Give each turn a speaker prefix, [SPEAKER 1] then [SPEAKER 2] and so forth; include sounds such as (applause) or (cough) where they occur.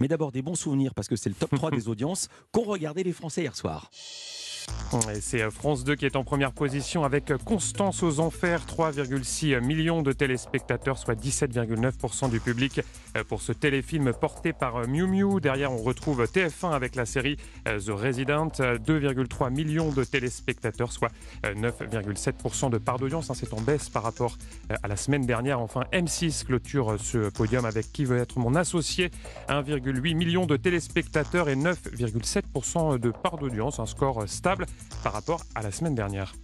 [SPEAKER 1] Mais d'abord des bons souvenirs parce que c'est le top 3 (laughs) des audiences qu'ont regardé les Français hier soir.
[SPEAKER 2] C'est euh, France 2 qui est en première position avec Constance aux Enfers, 3,6 millions de téléspectateurs, soit 17,9% du public euh, pour ce téléfilm porté par euh, Miu Miu. Derrière, on retrouve TF1 avec la série The Resident, 2,3 millions de téléspectateurs, soit 9,7% de part d'audience. Hein, c'est en baisse par rapport à la semaine dernière. Enfin, M6 clôture ce podium avec Qui veut être mon associé, 1,8 million de téléspectateurs et 9,7% de part d'audience, un score stable par rapport à la semaine dernière.